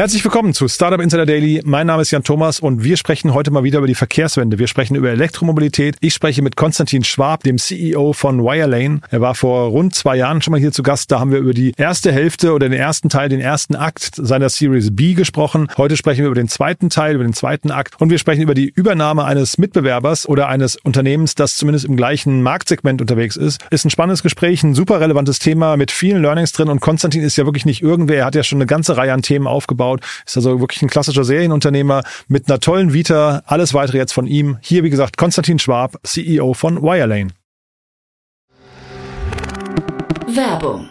Herzlich willkommen zu Startup Insider Daily. Mein Name ist Jan Thomas und wir sprechen heute mal wieder über die Verkehrswende. Wir sprechen über Elektromobilität. Ich spreche mit Konstantin Schwab, dem CEO von Wirelane. Er war vor rund zwei Jahren schon mal hier zu Gast. Da haben wir über die erste Hälfte oder den ersten Teil, den ersten Akt seiner Series B gesprochen. Heute sprechen wir über den zweiten Teil, über den zweiten Akt und wir sprechen über die Übernahme eines Mitbewerbers oder eines Unternehmens, das zumindest im gleichen Marktsegment unterwegs ist. Ist ein spannendes Gespräch, ein super relevantes Thema mit vielen Learnings drin und Konstantin ist ja wirklich nicht irgendwer. Er hat ja schon eine ganze Reihe an Themen aufgebaut aufgebaut. Ist also wirklich ein klassischer Serienunternehmer mit einer tollen Vita. Alles weitere jetzt von ihm. Hier, wie gesagt, Konstantin Schwab, CEO von Wirelane. Werbung.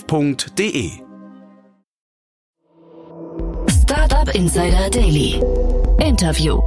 startup.de. Startup Insider Daily. Interview.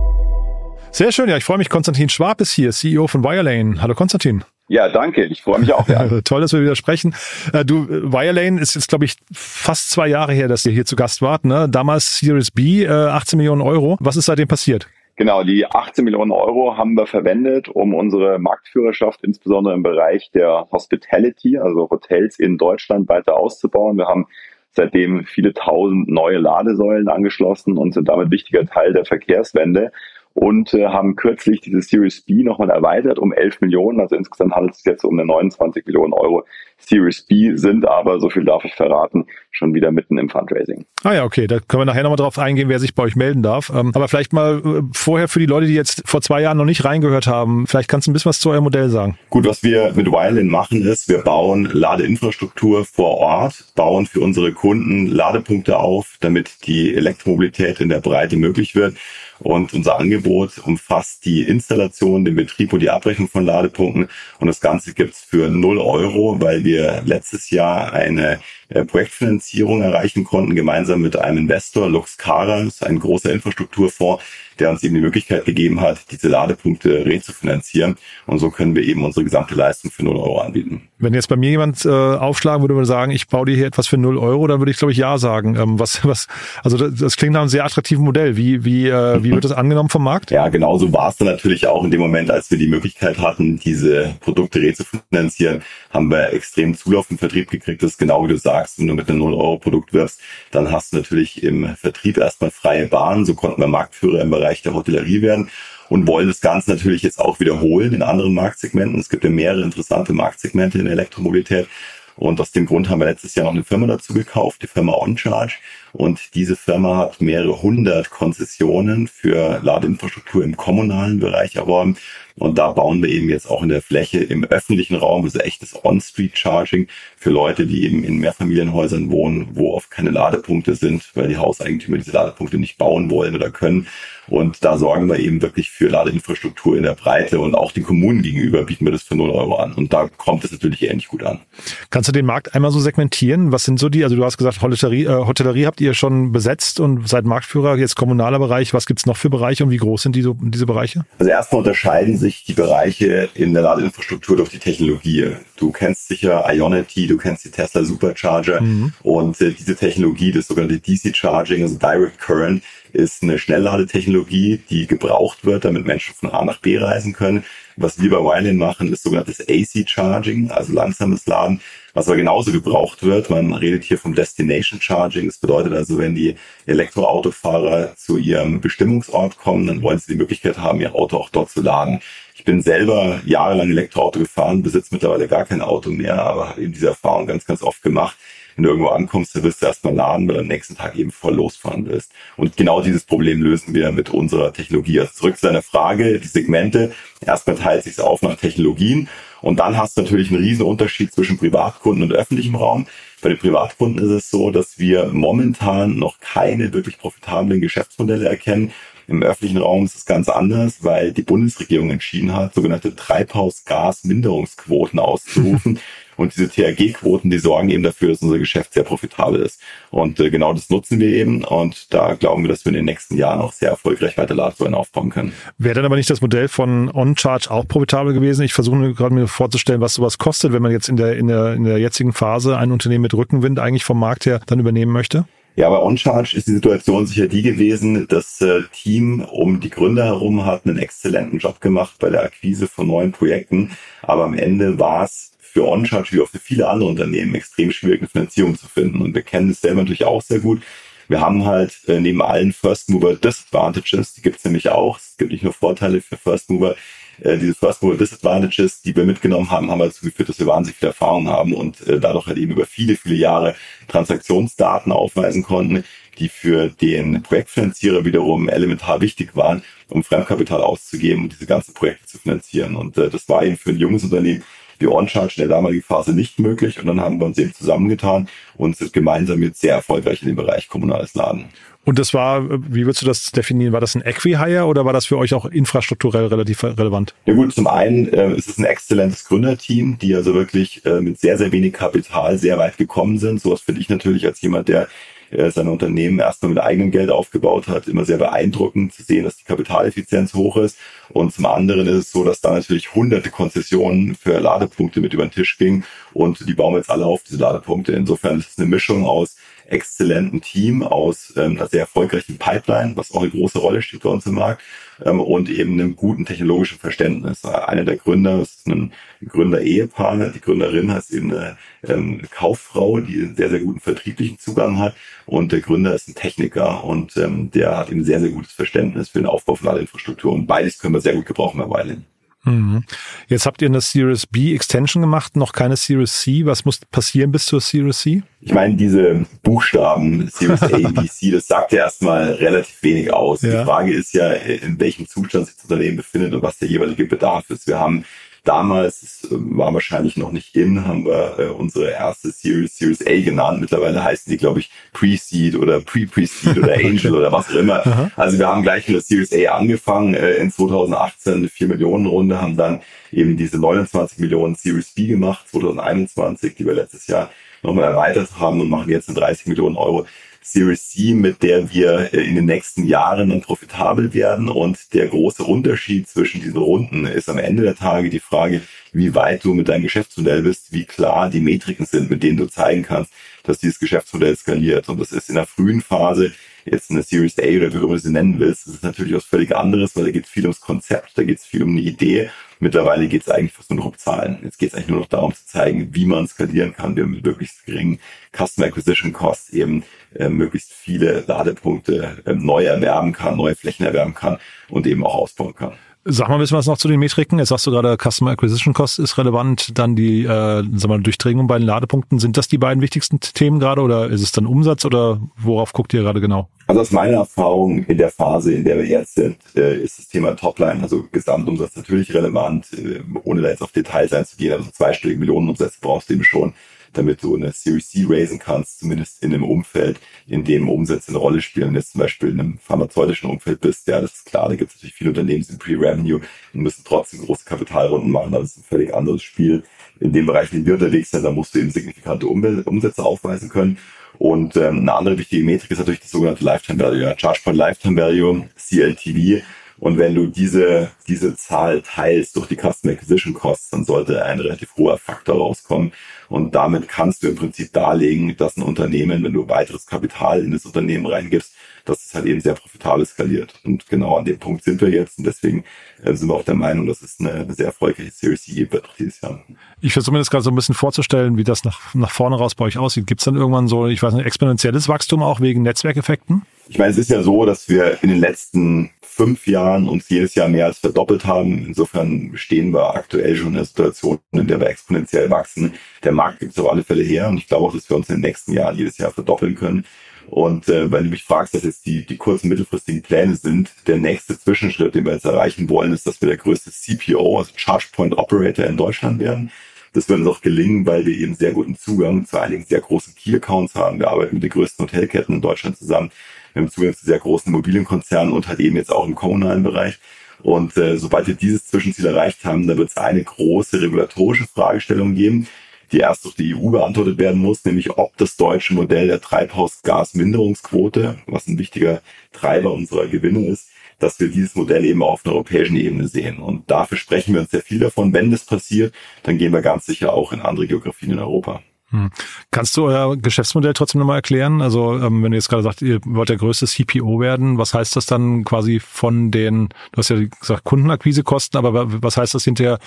Sehr schön, ja, ich freue mich. Konstantin Schwab ist hier, CEO von Wirelane. Hallo Konstantin. Ja, danke. Ich freue mich auch. Ja. Toll, dass wir wieder sprechen. Äh, du, Wirelane ist jetzt, glaube ich, fast zwei Jahre her, dass ihr hier zu Gast wart. Ne? Damals Series B, 18 Millionen Euro. Was ist seitdem passiert? Genau, die 18 Millionen Euro haben wir verwendet, um unsere Marktführerschaft insbesondere im Bereich der Hospitality, also Hotels in Deutschland weiter auszubauen. Wir haben seitdem viele tausend neue Ladesäulen angeschlossen und sind damit wichtiger Teil der Verkehrswende und äh, haben kürzlich diese Series B nochmal erweitert um 11 Millionen. Also insgesamt handelt es sich jetzt um eine 29 Millionen Euro Series B, sind aber, so viel darf ich verraten, schon wieder mitten im Fundraising. Ah ja, okay, da können wir nachher nochmal drauf eingehen, wer sich bei euch melden darf. Ähm, aber vielleicht mal äh, vorher für die Leute, die jetzt vor zwei Jahren noch nicht reingehört haben, vielleicht kannst du ein bisschen was zu eurem Modell sagen. Gut, was wir mit Wirelin machen ist, wir bauen Ladeinfrastruktur vor Ort, bauen für unsere Kunden Ladepunkte auf, damit die Elektromobilität in der Breite möglich wird. Und unser Angebot umfasst die Installation, den Betrieb und die Abrechnung von Ladepunkten. Und das Ganze gibt's für 0 Euro, weil wir letztes Jahr eine äh, Projektfinanzierung erreichen konnten, gemeinsam mit einem Investor, Luxcara, ist ein großer Infrastrukturfonds, der uns eben die Möglichkeit gegeben hat, diese Ladepunkte rezufinanzieren. Und so können wir eben unsere gesamte Leistung für 0 Euro anbieten. Wenn jetzt bei mir jemand äh, aufschlagen würde und sagen, ich baue dir hier etwas für 0 Euro, dann würde ich, glaube ich, ja sagen. Ähm, was, was, also das, das klingt nach einem sehr attraktiven Modell. Wie, wie, äh, wie wird das angenommen vom Markt? Ja, genauso war es dann natürlich auch in dem Moment, als wir die Möglichkeit hatten, diese Produkte rezufinanzieren, haben wir extrem Zulauf im Vertrieb gekriegt. Das ist genau wie du sagst, wenn du mit einem 0-Euro-Produkt wirst, dann hast du natürlich im Vertrieb erstmal freie Bahn. So konnten wir Marktführer im Bereich Bereich der Hotellerie werden und wollen das Ganze natürlich jetzt auch wiederholen in anderen Marktsegmenten. Es gibt ja mehrere interessante Marktsegmente in der Elektromobilität. Und aus dem Grund haben wir letztes Jahr noch eine Firma dazu gekauft, die Firma OnCharge. Und diese Firma hat mehrere hundert Konzessionen für Ladeinfrastruktur im kommunalen Bereich erworben. Und da bauen wir eben jetzt auch in der Fläche im öffentlichen Raum, also echtes On-Street-Charging für Leute, die eben in Mehrfamilienhäusern wohnen, wo oft keine Ladepunkte sind, weil die Hauseigentümer diese Ladepunkte nicht bauen wollen oder können. Und da sorgen wir eben wirklich für Ladeinfrastruktur in der Breite und auch den Kommunen gegenüber bieten wir das für 0 Euro an. Und da kommt es natürlich ähnlich gut an. Kannst du den Markt einmal so segmentieren? Was sind so die, also du hast gesagt, Hotellerie, äh, Hotellerie habt ihr schon besetzt und seid Marktführer, jetzt kommunaler Bereich. Was gibt's noch für Bereiche und wie groß sind die, so, diese Bereiche? Also erstmal unterscheiden sich die Bereiche in der Ladeinfrastruktur durch die Technologie. Du kennst sicher Ionity, du kennst die Tesla Supercharger mhm. und äh, diese Technologie, das sogenannte DC Charging, also Direct Current, ist eine Schnellladetechnologie, die gebraucht wird, damit Menschen von A nach B reisen können. Was wir bei Wirelin machen, ist sogenanntes AC Charging, also langsames Laden, was aber genauso gebraucht wird. Man redet hier vom Destination Charging. Das bedeutet also, wenn die Elektroautofahrer zu ihrem Bestimmungsort kommen, dann wollen sie die Möglichkeit haben, ihr Auto auch dort zu laden. Ich bin selber jahrelang Elektroauto gefahren, besitze mittlerweile gar kein Auto mehr, aber habe eben diese Erfahrung ganz, ganz oft gemacht wenn du irgendwo ankommst, dann wirst du erstmal laden, weil du am nächsten Tag eben voll losfahren willst. Und genau dieses Problem lösen wir mit unserer Technologie. Also zurück zu deiner Frage, die Segmente, erstmal teilt sich auf nach Technologien und dann hast du natürlich einen riesen Unterschied zwischen Privatkunden und öffentlichem Raum. Bei den Privatkunden ist es so, dass wir momentan noch keine wirklich profitablen Geschäftsmodelle erkennen. Im öffentlichen Raum ist es ganz anders, weil die Bundesregierung entschieden hat, sogenannte Treibhausgasminderungsquoten auszurufen. Und diese THG-Quoten, die sorgen eben dafür, dass unser Geschäft sehr profitabel ist. Und äh, genau das nutzen wir eben. Und da glauben wir, dass wir in den nächsten Jahren auch sehr erfolgreich weiter Ladesäulen aufbauen können. Wäre dann aber nicht das Modell von OnCharge auch profitabel gewesen? Ich versuche gerade mir vorzustellen, was sowas kostet, wenn man jetzt in der, in der, in der jetzigen Phase ein Unternehmen mit Rückenwind eigentlich vom Markt her dann übernehmen möchte. Ja, bei OnCharge ist die Situation sicher die gewesen, das äh, Team um die Gründer herum hat einen exzellenten Job gemacht bei der Akquise von neuen Projekten. Aber am Ende war es für OnCharge wie auch für viele andere Unternehmen extrem schwierig, eine Finanzierung zu finden. Und wir kennen es selber natürlich auch sehr gut. Wir haben halt äh, neben allen First Mover Disadvantages, die gibt es nämlich auch, es gibt nicht nur Vorteile für First Mover, äh, diese First Mover Disadvantages, die wir mitgenommen haben, haben dazu geführt, dass wir wahnsinnig viel Erfahrung haben und äh, dadurch halt eben über viele, viele Jahre Transaktionsdaten aufweisen konnten, die für den Projektfinanzierer wiederum elementar wichtig waren, um Fremdkapital auszugeben und diese ganzen Projekte zu finanzieren. Und äh, das war eben für ein junges Unternehmen OnCharge in der damaligen Phase nicht möglich. Und dann haben wir uns eben zusammengetan und sind gemeinsam jetzt sehr erfolgreich in dem Bereich kommunales Laden. Und das war, wie würdest du das definieren? War das ein Equi-Hire oder war das für euch auch infrastrukturell relativ relevant? Ja gut, zum einen äh, ist es ein exzellentes Gründerteam, die also wirklich äh, mit sehr, sehr wenig Kapital sehr weit gekommen sind. Sowas finde ich natürlich als jemand, der äh, sein Unternehmen erstmal mit eigenem Geld aufgebaut hat, immer sehr beeindruckend zu sehen, dass die Kapitaleffizienz hoch ist. Und zum anderen ist es so, dass da natürlich hunderte Konzessionen für Ladepunkte mit über den Tisch gingen und die bauen jetzt alle auf, diese Ladepunkte. Insofern ist es eine Mischung aus exzellenten Team, aus ähm, einer sehr erfolgreichen Pipeline, was auch eine große Rolle spielt bei uns im Markt, ähm, und eben einem guten technologischen Verständnis. Einer der Gründer ist ein Gründer-Ehepaar. Die Gründerin heißt eben eine ähm, Kauffrau, die einen sehr, sehr guten vertrieblichen Zugang hat. Und der Gründer ist ein Techniker und ähm, der hat eben sehr, sehr gutes Verständnis für den Aufbau von Ladeinfrastruktur. Und beides können wir sehr gut gebrauchen bei Weilen. Mhm. Jetzt habt ihr eine Series B Extension gemacht, noch keine Series C. Was muss passieren bis zur Series C? Ich meine, diese Buchstaben Series A, B, C, das sagt ja erstmal relativ wenig aus. Ja. Die Frage ist ja, in welchem Zustand sich das Unternehmen befindet und was der jeweilige Bedarf ist. Wir haben Damals, es äh, war wahrscheinlich noch nicht in, haben wir äh, unsere erste Series, Series A genannt. Mittlerweile heißen die, glaube ich, Pre-Seed oder Pre-Pre-Seed oder Angel oder was auch immer. Aha. Also wir haben gleich mit der Series A angefangen, äh, in 2018 eine 4 Millionen Runde, haben dann eben diese 29 Millionen Series B gemacht, 2021, die wir letztes Jahr nochmal erweitert haben und machen jetzt eine 30 Millionen Euro Series C, mit der wir äh, in den nächsten Jahren dann profitabel werden. Und der große Unterschied zwischen diesen Runden ist am Ende der Tage die Frage, wie weit du mit deinem Geschäftsmodell bist, wie klar die Metriken sind, mit denen du zeigen kannst, dass dieses Geschäftsmodell skaliert. Und das ist in der frühen Phase jetzt eine Series A oder wie du sie nennen willst, das ist natürlich was völlig anderes, weil da geht es viel ums Konzept, da geht es viel um eine Idee. Mittlerweile geht es eigentlich fast nur noch um Zahlen. Jetzt geht es eigentlich nur noch darum zu zeigen, wie man skalieren kann, wie man mit möglichst geringen Customer Acquisition Costs eben äh, möglichst viele Ladepunkte äh, neu erwerben kann, neue Flächen erwerben kann und eben auch ausbauen kann. Sag mal ein bisschen was noch zu den Metriken. Jetzt sagst du gerade, Customer Acquisition Cost ist relevant, dann die äh, sag mal, Durchdringung bei den Ladepunkten. Sind das die beiden wichtigsten Themen gerade oder ist es dann Umsatz oder worauf guckt ihr gerade genau? Also aus meiner Erfahrung in der Phase, in der wir jetzt sind, äh, ist das Thema Topline, also Gesamtumsatz natürlich relevant, äh, ohne da jetzt auf Details einzugehen. Also zweistellige Millionenumsätze brauchst du eben schon damit du eine Series C raisen kannst, zumindest in einem Umfeld, in dem Umsätze eine Rolle spielen. Wenn du jetzt zum Beispiel in einem pharmazeutischen Umfeld bist, ja, das ist klar, da gibt es natürlich viele Unternehmen, die sind Pre-Revenue und müssen trotzdem große Kapitalrunden machen, das ist ein völlig anderes Spiel. In dem Bereich, in dem wir unterwegs sind, da musst du eben signifikante Umsätze aufweisen können. Und ähm, eine andere wichtige Metrik ist natürlich das sogenannte Lifetime Value, ja, Charge Point Lifetime Value, CLTV. Und wenn du diese, diese Zahl teilst durch die Customer Acquisition Costs, dann sollte ein relativ hoher Faktor rauskommen. Und damit kannst du im Prinzip darlegen, dass ein Unternehmen, wenn du weiteres Kapital in das Unternehmen reingibst, dass es halt eben sehr profitabel skaliert. Und genau an dem Punkt sind wir jetzt und deswegen äh, sind wir auch der Meinung, dass es eine, sehr erfolgreiche Series C wird auch dieses Jahr. Ich versuche mir das gerade so ein bisschen vorzustellen, wie das nach, nach vorne raus bei euch aussieht. Gibt es dann irgendwann so, ich weiß nicht, exponentielles Wachstum auch wegen Netzwerkeffekten? Ich meine, es ist ja so, dass wir in den letzten fünf Jahren uns jedes Jahr mehr als verdoppelt haben. Insofern stehen wir aktuell schon in der Situation, in der wir exponentiell wachsen. Der Markt gibt es auf alle Fälle her und ich glaube auch, dass wir uns in den nächsten Jahren jedes Jahr verdoppeln können. Und äh, wenn du mich fragst, was jetzt die, die kurzen, mittelfristigen Pläne sind, der nächste Zwischenschritt, den wir jetzt erreichen wollen, ist, dass wir der größte CPO, also Charge Point Operator in Deutschland werden. Das wird uns auch gelingen, weil wir eben sehr guten Zugang zu einigen sehr großen Key-Accounts haben. Wir arbeiten mit den größten Hotelketten in Deutschland zusammen. Wir haben Zugang zu sehr großen Immobilienkonzernen und halt eben jetzt auch im kommunalen Bereich. Und äh, sobald wir dieses Zwischenziel erreicht haben, da wird es eine große regulatorische Fragestellung geben, die erst durch die EU beantwortet werden muss, nämlich ob das deutsche Modell der Treibhausgasminderungsquote, was ein wichtiger Treiber unserer Gewinne ist, dass wir dieses Modell eben auf einer europäischen Ebene sehen. Und dafür sprechen wir uns sehr viel davon. Wenn das passiert, dann gehen wir ganz sicher auch in andere Geografien in Europa. Hm. Kannst du euer Geschäftsmodell trotzdem nochmal erklären? Also ähm, wenn du jetzt gerade sagt, ihr wollt der größte CPO werden, was heißt das dann quasi von den, du hast ja gesagt Kundenakquisekosten, aber was heißt das hinterher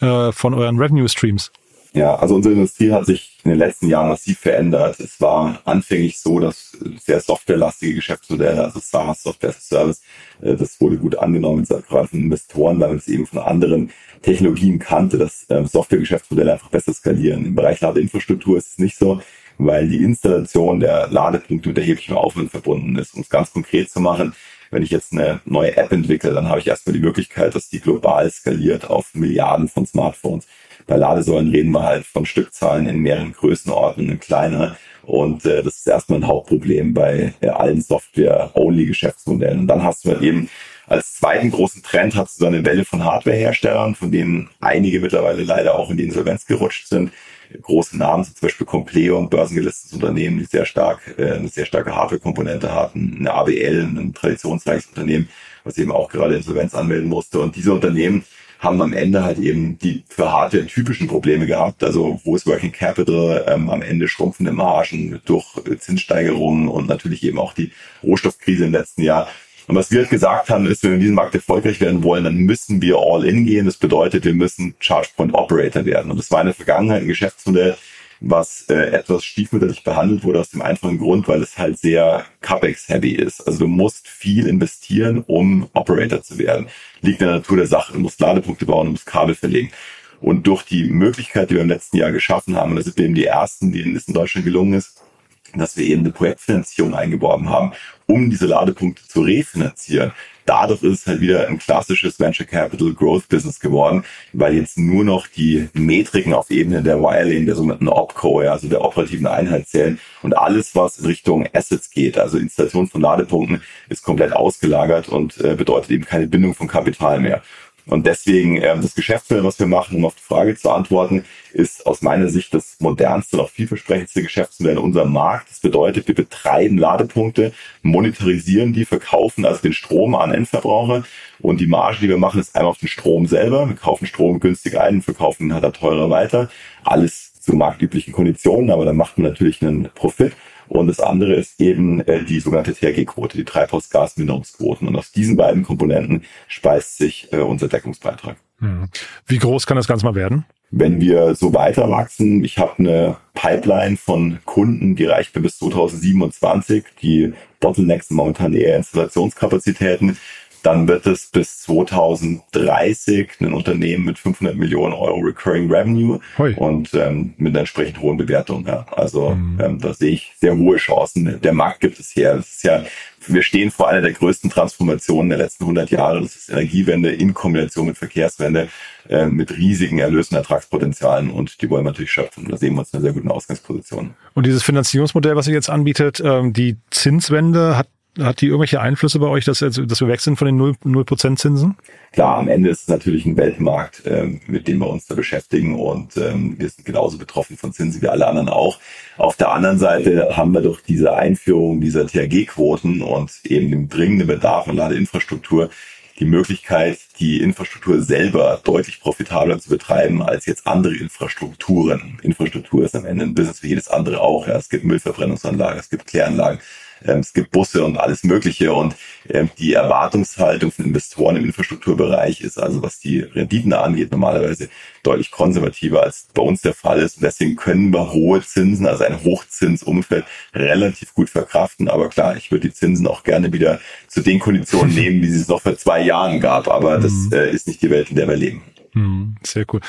äh, von euren Revenue Streams? Ja, also unsere Industrie hat sich in den letzten Jahren massiv verändert. Es war anfänglich so, dass sehr softwarelastige Geschäftsmodelle, also SaaS, Software as a Service, äh, das wurde gut angenommen, gerade von Investoren, weil man es eben von anderen Technologien kannte, dass ähm, Softwaregeschäftsmodelle einfach besser skalieren. Im Bereich Ladeinfrastruktur ist es nicht so, weil die Installation der Ladepunkte mit erheblichem Aufwand verbunden ist. Um es ganz konkret zu machen, wenn ich jetzt eine neue App entwickle, dann habe ich erstmal die Möglichkeit, dass die global skaliert auf Milliarden von Smartphones. Bei Ladesäulen reden wir halt von Stückzahlen in mehreren Größenordnungen kleiner. Und äh, das ist erstmal ein Hauptproblem bei äh, allen Software-Only-Geschäftsmodellen. Und dann hast du halt eben als zweiten großen Trend hast du dann eine Welle von Hardwareherstellern, von denen einige mittlerweile leider auch in die Insolvenz gerutscht sind. Große Namen, zum Beispiel Compleo, ein börsengelistetes Unternehmen, die sehr stark, äh, eine sehr starke Hardware-Komponente hatten, eine ABL, ein traditionsreiches Unternehmen, was eben auch gerade Insolvenz anmelden musste. Und diese Unternehmen haben am Ende halt eben die für Hardware typischen Probleme gehabt. Also wo ist Working Capital, ähm, am Ende schrumpfende Margen durch Zinssteigerungen und natürlich eben auch die Rohstoffkrise im letzten Jahr. Und was wir halt gesagt haben, ist, wenn wir in diesem Markt erfolgreich werden wollen, dann müssen wir all in gehen. Das bedeutet, wir müssen Charge Point Operator werden. Und das war in der Vergangenheit ein Geschäftsmodell, was äh, etwas stiefmütterlich behandelt wurde aus dem einfachen Grund, weil es halt sehr CapEx-heavy ist. Also du musst viel investieren, um Operator zu werden. Liegt in der Natur der Sache. Du musst Ladepunkte bauen, du musst Kabel verlegen. Und durch die Möglichkeit, die wir im letzten Jahr geschaffen haben, und das sind wir eben die ersten, denen es in Deutschland gelungen ist, dass wir eben eine Projektfinanzierung eingeworben haben, um diese Ladepunkte zu refinanzieren. Dadurch ist es halt wieder ein klassisches Venture Capital Growth Business geworden, weil jetzt nur noch die Metriken auf Ebene der Wirelane, der sogenannten OPCO, ja, also der operativen Einheit zählen und alles, was in Richtung Assets geht, also Installation von Ladepunkten, ist komplett ausgelagert und äh, bedeutet eben keine Bindung von Kapital mehr. Und deswegen ähm, das Geschäftsmodell, was wir machen, um auf die Frage zu antworten, ist aus meiner Sicht das modernste und auch vielversprechendste Geschäftsmodell in unserem Markt. Das bedeutet, wir betreiben Ladepunkte, monetarisieren die, verkaufen also den Strom an Endverbraucher und die Marge, die wir machen, ist einmal auf den Strom selber. Wir kaufen Strom günstig ein verkaufen ihn halt teurer weiter. Alles zu marktüblichen Konditionen, aber dann macht man natürlich einen Profit. Und das andere ist eben äh, die sogenannte THG-Quote, die Treibhausgasminderungsquoten. Und aus diesen beiden Komponenten speist sich äh, unser Deckungsbeitrag. Hm. Wie groß kann das Ganze mal werden? Wenn wir so weiter wachsen, ich habe eine Pipeline von Kunden, die reicht mir bis 2027. Die Bottlenecks sind momentan eher Installationskapazitäten dann wird es bis 2030 ein Unternehmen mit 500 Millionen Euro Recurring Revenue Hoi. und ähm, mit einer entsprechend hohen Bewertung. Ja. Also mhm. ähm, da sehe ich sehr hohe Chancen. Der Markt gibt es her. Das ist ja, wir stehen vor einer der größten Transformationen der letzten 100 Jahre. Das ist Energiewende in Kombination mit Verkehrswende äh, mit riesigen Erlös- und Ertragspotenzialen und die wollen wir natürlich schöpfen. Da sehen wir uns in einer sehr guten Ausgangsposition. Und dieses Finanzierungsmodell, was ihr jetzt anbietet, ähm, die Zinswende hat hat die irgendwelche Einflüsse bei euch, dass, dass wir weg sind von den 0%, 0 Zinsen? Klar, am Ende ist es natürlich ein Weltmarkt, ähm, mit dem wir uns da beschäftigen und ähm, wir sind genauso betroffen von Zinsen wie alle anderen auch. Auf der anderen Seite haben wir durch diese Einführung dieser THG-Quoten und eben dem dringenden Bedarf an Ladeinfrastruktur die Möglichkeit, die Infrastruktur selber deutlich profitabler zu betreiben als jetzt andere Infrastrukturen. Infrastruktur ist am Ende ein Business wie jedes andere auch. Ja. Es gibt Müllverbrennungsanlagen, es gibt Kläranlagen, es gibt Busse und alles Mögliche und ähm, die Erwartungshaltung von Investoren im Infrastrukturbereich ist also, was die Renditen angeht, normalerweise deutlich konservativer als bei uns der Fall ist. Und deswegen können wir hohe Zinsen, also ein Hochzinsumfeld, relativ gut verkraften. Aber klar, ich würde die Zinsen auch gerne wieder zu den Konditionen nehmen, wie es noch vor zwei Jahren gab. Aber das mhm. äh, ist nicht die Welt, in der wir leben. Mhm, sehr cool.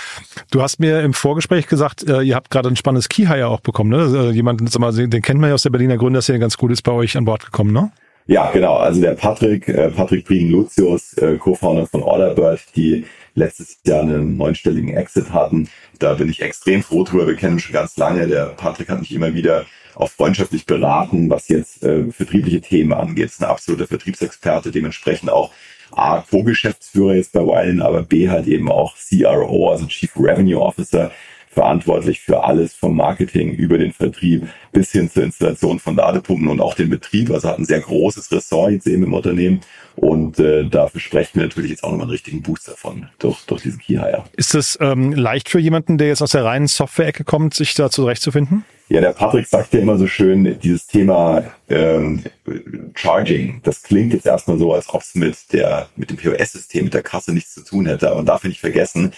Du hast mir im Vorgespräch gesagt, äh, ihr habt gerade ein spannendes Key-Hire auch bekommen, ne? Also jemand, sag mal, den kennt man ja aus der Berliner Gründer, der ganz gut ist bei euch an Bord gekommen, ne? Ja, genau. Also der Patrick, äh, Patrick Priegen-Lucius, äh, Co-Founder von Orderbird, die letztes Jahr einen neunstelligen Exit hatten. Da bin ich extrem froh drüber. Wir kennen ihn schon ganz lange. Der Patrick hat mich immer wieder auch freundschaftlich beraten, was jetzt äh, vertriebliche Themen angeht. Ist ein absoluter Vertriebsexperte, dementsprechend auch A, Co-Geschäftsführer jetzt bei Weilen, aber B halt eben auch CRO, also Chief Revenue Officer, verantwortlich für alles vom Marketing über den Vertrieb bis hin zur Installation von Ladepumpen und auch den Betrieb. Also hat ein sehr großes Ressort jetzt eben im Unternehmen. Und äh, dafür sprechen wir natürlich jetzt auch nochmal einen richtigen Boost davon durch, durch diesen Key Hire. Ist es ähm, leicht für jemanden, der jetzt aus der reinen Software-Ecke kommt, sich da zurechtzufinden? Ja, der Patrick sagt ja immer so schön, dieses Thema ähm, Charging, das klingt jetzt erstmal so, als ob es mit der mit dem POS-System, mit der Kasse nichts zu tun hätte. Aber man darf nicht vergessen,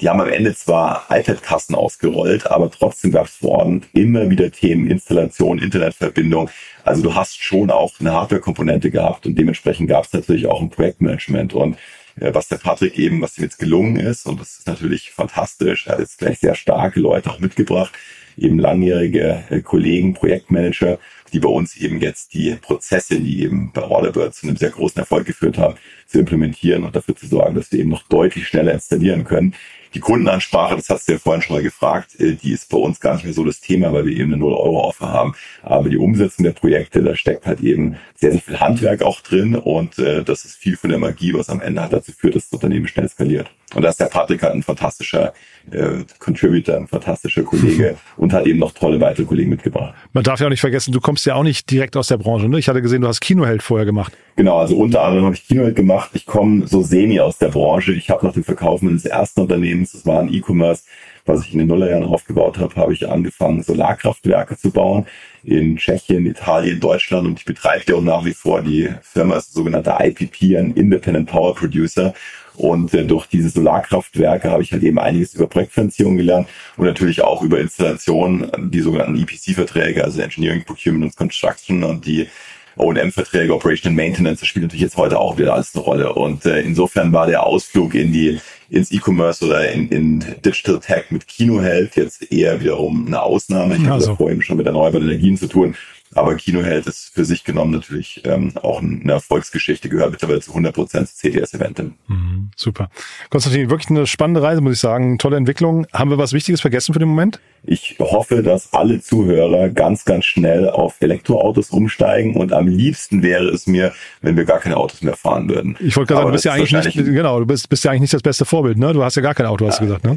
die haben am Ende zwar iPad-Kassen ausgerollt, aber trotzdem gab es vor Ort immer wieder Themen Installation, Internetverbindung. Also du hast schon auch eine Hardware-Komponente gehabt und dementsprechend gab es natürlich auch ein Projektmanagement. Und äh, was der Patrick eben, was ihm jetzt gelungen ist, und das ist natürlich fantastisch, er hat jetzt gleich sehr starke Leute auch mitgebracht, eben langjährige äh, Kollegen, Projektmanager, die bei uns eben jetzt die Prozesse, die eben bei Orderbird zu einem sehr großen Erfolg geführt haben, zu implementieren und dafür zu sorgen, dass wir eben noch deutlich schneller installieren können. Die Kundenansprache, das hast du ja vorhin schon mal gefragt, äh, die ist bei uns gar nicht mehr so das Thema, weil wir eben eine 0-Euro-Offer haben. Aber die Umsetzung der Projekte, da steckt halt eben sehr, sehr viel Handwerk auch drin und äh, das ist viel von der Magie, was am Ende halt dazu führt, dass das Unternehmen schnell skaliert. Und da ist der Patrick halt ein fantastischer äh, Contributor, ein fantastischer Kollege und hat eben noch tolle weitere Kollegen mitgebracht. Man darf ja auch nicht vergessen, du kommst ja auch nicht direkt aus der Branche. Ne? Ich hatte gesehen, du hast Kinoheld vorher gemacht. Genau, also unter anderem habe ich Kinoheld gemacht. Ich komme so semi aus der Branche. Ich habe nach dem Verkauf meines ersten Unternehmens, das war ein E-Commerce, was ich in den Nullerjahren aufgebaut habe, habe ich angefangen, Solarkraftwerke zu bauen in Tschechien, Italien, Deutschland und ich betreibe ja auch nach wie vor die Firma, ist sogenannte IPP, ein Independent Power Producer und äh, durch diese Solarkraftwerke habe ich halt eben einiges über Projektfinanzierung gelernt und natürlich auch über Installation, die sogenannten EPC-Verträge, also Engineering, Procurement und Construction und die O&M-Verträge, Operation and Maintenance, das spielt natürlich jetzt heute auch wieder alles eine Rolle. Und äh, insofern war der Ausflug in die ins E-Commerce oder in, in Digital Tech mit Kinoheld jetzt eher wiederum eine Ausnahme. Ich also. habe vorhin schon mit erneuerbaren Energien zu tun. Aber Kinoheld ist für sich genommen natürlich ähm, auch eine Erfolgsgeschichte, gehört mittlerweile zu 100 Prozent zu CTS-Eventim. Mhm, super. Konstantin, wirklich eine spannende Reise, muss ich sagen. Tolle Entwicklung. Haben wir was Wichtiges vergessen für den Moment? Ich hoffe, dass alle Zuhörer ganz, ganz schnell auf Elektroautos umsteigen und am liebsten wäre es mir, wenn wir gar keine Autos mehr fahren würden. Ich wollte gerade sagen, du bist ja eigentlich nicht, genau, du bist, bist ja eigentlich nicht das beste Vorbild, ne? Du hast ja gar kein Auto, hast du gesagt, ne?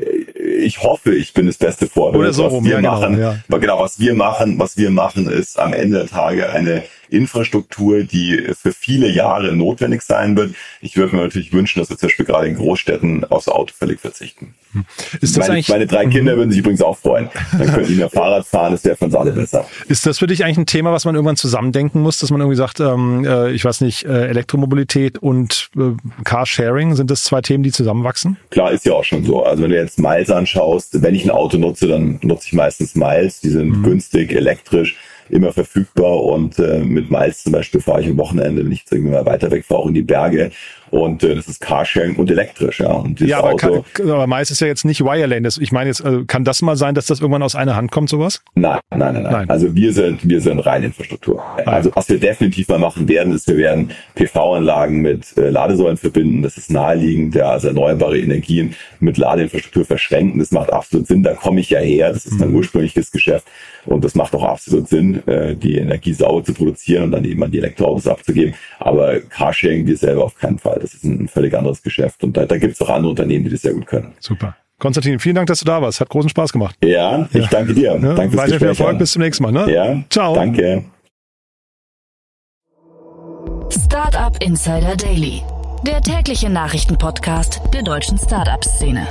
Ich hoffe, ich bin das beste Vorbild. Oder so was rum, wir ja, machen, genau, ja. genau, was wir machen, was wir machen, ist am Ende der Tage eine Infrastruktur, die für viele Jahre notwendig sein wird. Ich würde mir natürlich wünschen, dass wir zum Beispiel gerade in Großstädten aufs Auto völlig verzichten. Hm. Ist das meine, eigentlich, meine drei Kinder würden sich übrigens auch freuen. Dann könnten die mehr Fahrrad fahren, das wäre für uns alle besser. Ist das für dich eigentlich ein Thema, was man irgendwann zusammendenken muss, dass man irgendwie sagt, ähm, äh, ich weiß nicht, äh, Elektromobilität und äh, Carsharing, sind das zwei Themen, die zusammenwachsen? Klar, ist ja auch schon so. Also wenn du jetzt Miles anschaust, wenn ich ein Auto nutze, dann nutze ich meistens Miles. Die sind mhm. günstig, elektrisch immer verfügbar und äh, mit Miles zum Beispiel fahre ich am Wochenende, wenn ich irgendwie mal weiter weg fahre, auch in die Berge und äh, das ist Carsharing und elektrisch, ja. Und ja, aber, Auto, kann, aber Miles ist ja jetzt nicht Wirelane. Ich meine jetzt, also kann das mal sein, dass das irgendwann aus einer Hand kommt, sowas? Nein, nein, nein, nein. nein. Also wir sind, wir sind rein Infrastruktur. Ah, also was wir definitiv mal machen werden, ist, wir werden PV-Anlagen mit äh, Ladesäulen verbinden. Das ist naheliegend, ja, also erneuerbare Energien mit Ladeinfrastruktur verschränken. Das macht absolut Sinn. Da komme ich ja her. Das ist mein mhm. ursprüngliches Geschäft. Und das macht auch absolut Sinn, äh, die Energie sauber zu produzieren und dann eben an die Elektroautos abzugeben. Aber Carsharing wir selber auf keinen Fall. Das ist ein völlig anderes Geschäft. Und da, da gibt es auch andere Unternehmen, die das sehr gut können. Super. Konstantin, vielen Dank, dass du da warst. Hat großen Spaß gemacht. Ja, ich ja. danke dir. Ja, danke fürs Weiter viel Erfolg. Bis zum nächsten Mal. Ne? Ja. Ciao. Danke. Startup Insider Daily. Der tägliche Nachrichtenpodcast der deutschen Startup-Szene.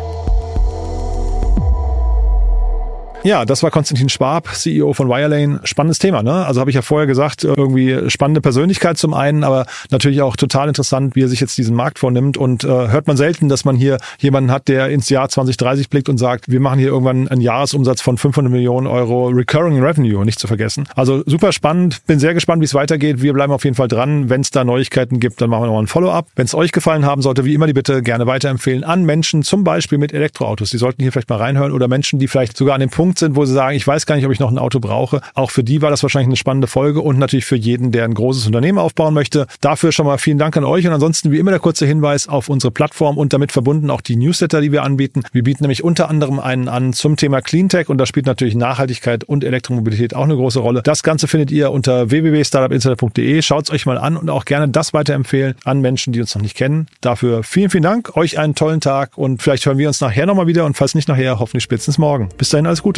Ja, das war Konstantin Schwab, CEO von Wirelane. Spannendes Thema, ne? Also habe ich ja vorher gesagt, irgendwie spannende Persönlichkeit zum einen, aber natürlich auch total interessant, wie er sich jetzt diesen Markt vornimmt. Und äh, hört man selten, dass man hier jemanden hat, der ins Jahr 2030 blickt und sagt, wir machen hier irgendwann einen Jahresumsatz von 500 Millionen Euro Recurring Revenue, nicht zu vergessen. Also super spannend. Bin sehr gespannt, wie es weitergeht. Wir bleiben auf jeden Fall dran. Wenn es da Neuigkeiten gibt, dann machen wir nochmal ein Follow-up. Wenn es euch gefallen haben sollte, wie immer die Bitte gerne weiterempfehlen an Menschen, zum Beispiel mit Elektroautos. Die sollten hier vielleicht mal reinhören oder Menschen, die vielleicht sogar an dem Punkt Punkt sind, wo sie sagen, ich weiß gar nicht, ob ich noch ein Auto brauche. Auch für die war das wahrscheinlich eine spannende Folge und natürlich für jeden, der ein großes Unternehmen aufbauen möchte. Dafür schon mal vielen Dank an euch und ansonsten wie immer der kurze Hinweis auf unsere Plattform und damit verbunden auch die Newsletter, die wir anbieten. Wir bieten nämlich unter anderem einen an zum Thema Cleantech und da spielt natürlich Nachhaltigkeit und Elektromobilität auch eine große Rolle. Das Ganze findet ihr unter www.startupinsider.de. Schaut es euch mal an und auch gerne das weiterempfehlen an Menschen, die uns noch nicht kennen. Dafür vielen, vielen Dank. Euch einen tollen Tag und vielleicht hören wir uns nachher nochmal wieder und falls nicht nachher, hoffentlich spätestens morgen. Bis dahin alles Gute.